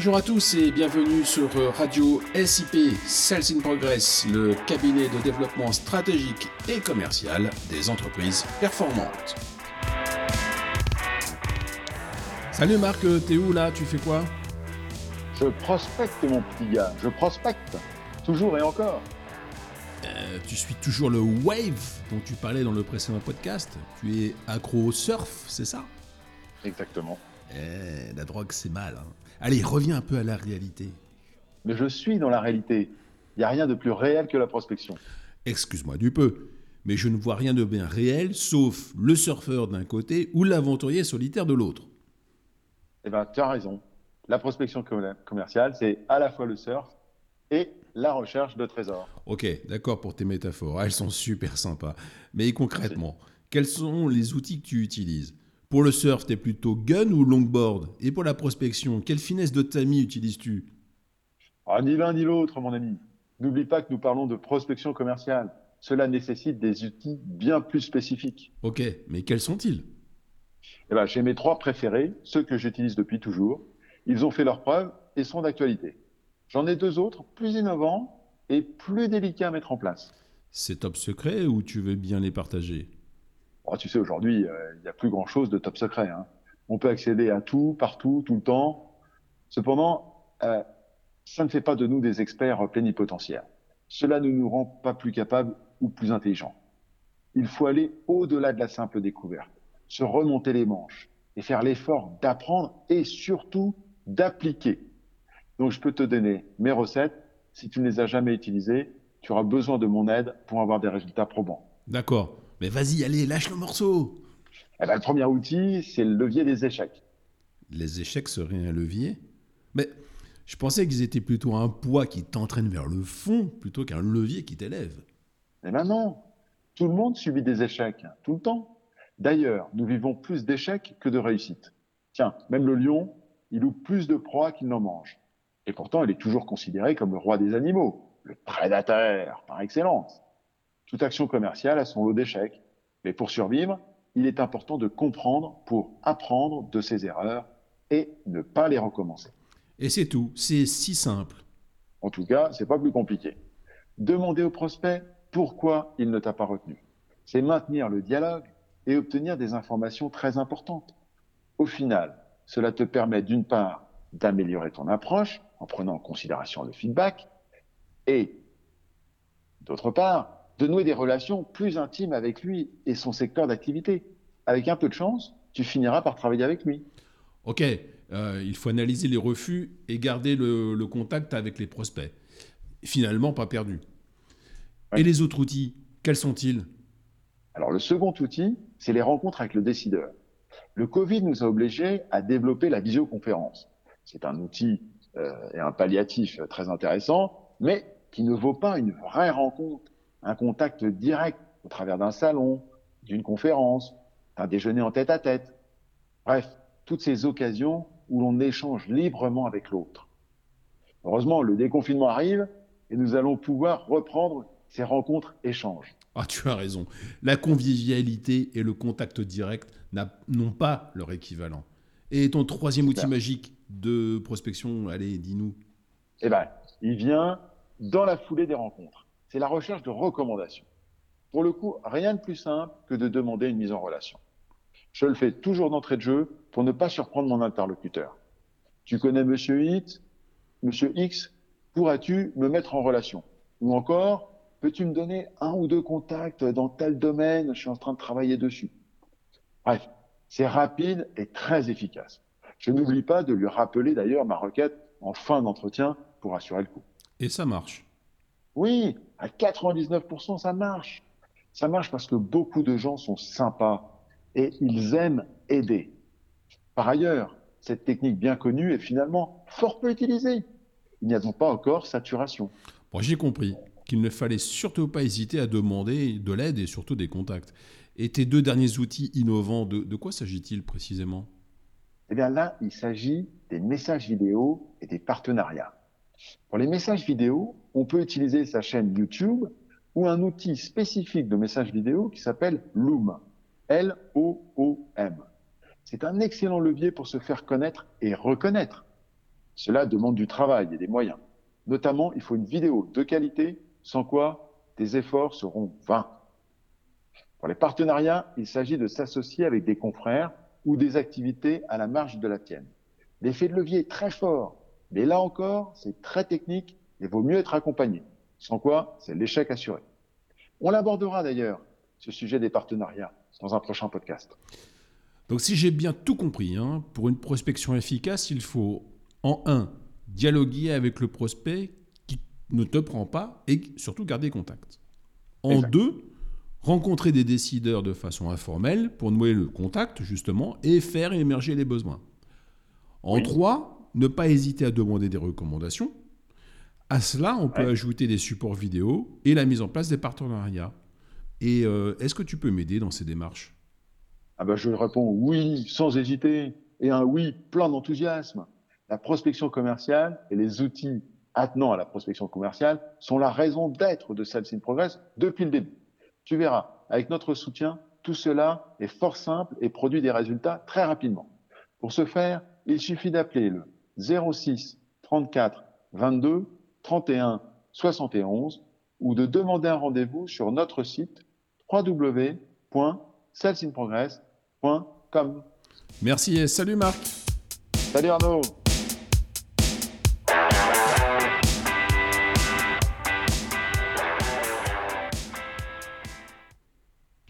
Bonjour à tous et bienvenue sur Radio SIP Sales in Progress, le cabinet de développement stratégique et commercial des entreprises performantes. Salut Marc, t'es où là? Tu fais quoi? Je prospecte mon petit gars, je prospecte, toujours et encore. Euh, tu suis toujours le wave dont tu parlais dans le précédent podcast. Tu es accro au surf, c'est ça? Exactement. Eh, la drogue, c'est mal. Hein. Allez, reviens un peu à la réalité. Mais je suis dans la réalité. Il n'y a rien de plus réel que la prospection. Excuse-moi du peu, mais je ne vois rien de bien réel, sauf le surfeur d'un côté ou l'aventurier solitaire de l'autre. Eh bien, tu as raison. La prospection commerciale, c'est à la fois le surf et la recherche de trésors. Ok, d'accord pour tes métaphores, elles sont super sympas. Mais concrètement, quels sont les outils que tu utilises? Pour le surf, tu es plutôt gun ou longboard? Et pour la prospection, quelle finesse de tamis utilises-tu? Ah, Ni l'un ni l'autre, mon ami. N'oublie pas que nous parlons de prospection commerciale. Cela nécessite des outils bien plus spécifiques. Ok, mais quels sont-ils? Eh ben, J'ai mes trois préférés, ceux que j'utilise depuis toujours. Ils ont fait leur preuve et sont d'actualité. J'en ai deux autres, plus innovants et plus délicats à mettre en place. C'est top secret ou tu veux bien les partager? Oh, Tu sais, aujourd'hui, euh, il n'y a plus grand-chose de top secret. Hein. On peut accéder à tout, partout, tout le temps. Cependant, euh, ça ne fait pas de nous des experts plénipotentiaires. Cela ne nous rend pas plus capables ou plus intelligents. Il faut aller au-delà de la simple découverte, se remonter les manches et faire l'effort d'apprendre et surtout d'appliquer. Donc, je peux te donner mes recettes. Si tu ne les as jamais utilisées, tu auras besoin de mon aide pour avoir des résultats probants. D'accord. Mais vas-y, allez, lâche le morceau. Eh ben, le premier outil, c'est le levier des échecs. Les échecs seraient un levier Mais je pensais qu'ils étaient plutôt un poids qui t'entraîne vers le fond plutôt qu'un levier qui t'élève. Eh ben non. Tout le monde subit des échecs, tout le temps. D'ailleurs, nous vivons plus d'échecs que de réussites. Tiens, même le lion, il loupe plus de proies qu'il n'en mange. Et pourtant, il est toujours considéré comme le roi des animaux, le prédateur par excellence. Toute action commerciale a son lot d'échecs, mais pour survivre, il est important de comprendre pour apprendre de ses erreurs et ne pas les recommencer. Et c'est tout, c'est si simple. En tout cas, c'est pas plus compliqué. Demander au prospect pourquoi il ne t'a pas retenu. C'est maintenir le dialogue et obtenir des informations très importantes. Au final, cela te permet d'une part d'améliorer ton approche en prenant en considération le feedback et d'autre part, de nouer des relations plus intimes avec lui et son secteur d'activité. Avec un peu de chance, tu finiras par travailler avec lui. Ok, euh, il faut analyser les refus et garder le, contact avec les prospects. Finalement, pas perdu. Et les autres outils, quels sont-ils? Alors le second outil, c'est les rencontres avec le décideur. Le Covid nous a obligés à développer la visioconférence. C'est un outil euh, et un palliatif très intéressant, mais qui ne vaut pas une vraie rencontre, un contact direct au travers d'un salon, d'une conférence, d'un déjeuner en tête à tête. Bref, toutes ces occasions où l'on échange librement avec l'autre. Heureusement, le déconfinement arrive et nous allons pouvoir reprendre ces rencontres-échanges. Ah, tu as raison. La convivialité et le contact direct n'ont pas leur équivalent. Et ton troisième outil magique de prospection, allez, dis-nous. Eh bien, il vient dans la foulée des rencontres. C'est la recherche de recommandations. Pour le coup, rien de plus simple que de demander une mise en relation. Je le fais toujours d'entrée de jeu pour ne pas surprendre mon interlocuteur. Tu connais Monsieur X, Monsieur X, pourras-tu me mettre en relation? Ou encore, peux-tu me donner un ou deux contacts dans tel domaine? Je suis en train de travailler dessus. Bref, c'est rapide et très efficace. Je n'oublie pas de lui rappeler d'ailleurs ma requête en fin d'entretien pour assurer le coup. Et ça marche? Oui, à 99%, ça marche. Ça marche parce que beaucoup de gens sont sympas et ils aiment aider. Par ailleurs, cette technique bien connue est finalement fort peu utilisée. Il n'y a donc pas encore saturation. Bon, j'ai compris qu'il ne fallait surtout pas hésiter à demander de l'aide et surtout des contacts. Et tes deux derniers outils innovants, de, de quoi s'agit-il précisément? Eh bien là, il s'agit des messages vidéo et des partenariats. Pour les messages vidéo, on peut utiliser sa chaîne YouTube ou un outil spécifique de messages vidéo qui s'appelle Loom. L-O-O-M. C'est un excellent levier pour se faire connaître et reconnaître. Cela demande du travail et des moyens. Notamment, il faut une vidéo de qualité, sans quoi tes efforts seront vains. Pour les partenariats, il s'agit de s'associer avec des confrères ou des activités à la marge de la tienne. L'effet de levier est très fort, mais là encore, c'est très technique et vaut mieux être accompagné. Sans quoi, c'est l'échec assuré. On l'abordera d'ailleurs, ce sujet des partenariats, dans un prochain podcast. Donc si j'ai bien tout compris, hein, pour une prospection efficace, il faut en un, dialoguer avec le prospect qui ne te prend pas et surtout garder contact. En deux, rencontrer des décideurs de façon informelle pour nouer le contact justement et faire émerger les besoins. En trois, ne pas hésiter à demander des recommandations. À cela, on peut ajouter des supports vidéo et la mise en place des partenariats. Et euh, est-ce que tu peux m'aider dans ces démarches? Ah ben, Je réponds oui, sans hésiter, et un oui plein d'enthousiasme. La prospection commerciale et les outils attenant à la prospection commerciale sont la raison d'être de Sales in Progress depuis le début. Tu verras, avec notre soutien, tout cela est fort simple et produit des résultats très rapidement. Pour ce faire, il suffit d'appeler le 06 34 22 31 71 ou de demander un rendez-vous sur notre site www.salesinprogress.com. Merci et salut Marc. Salut Arnaud.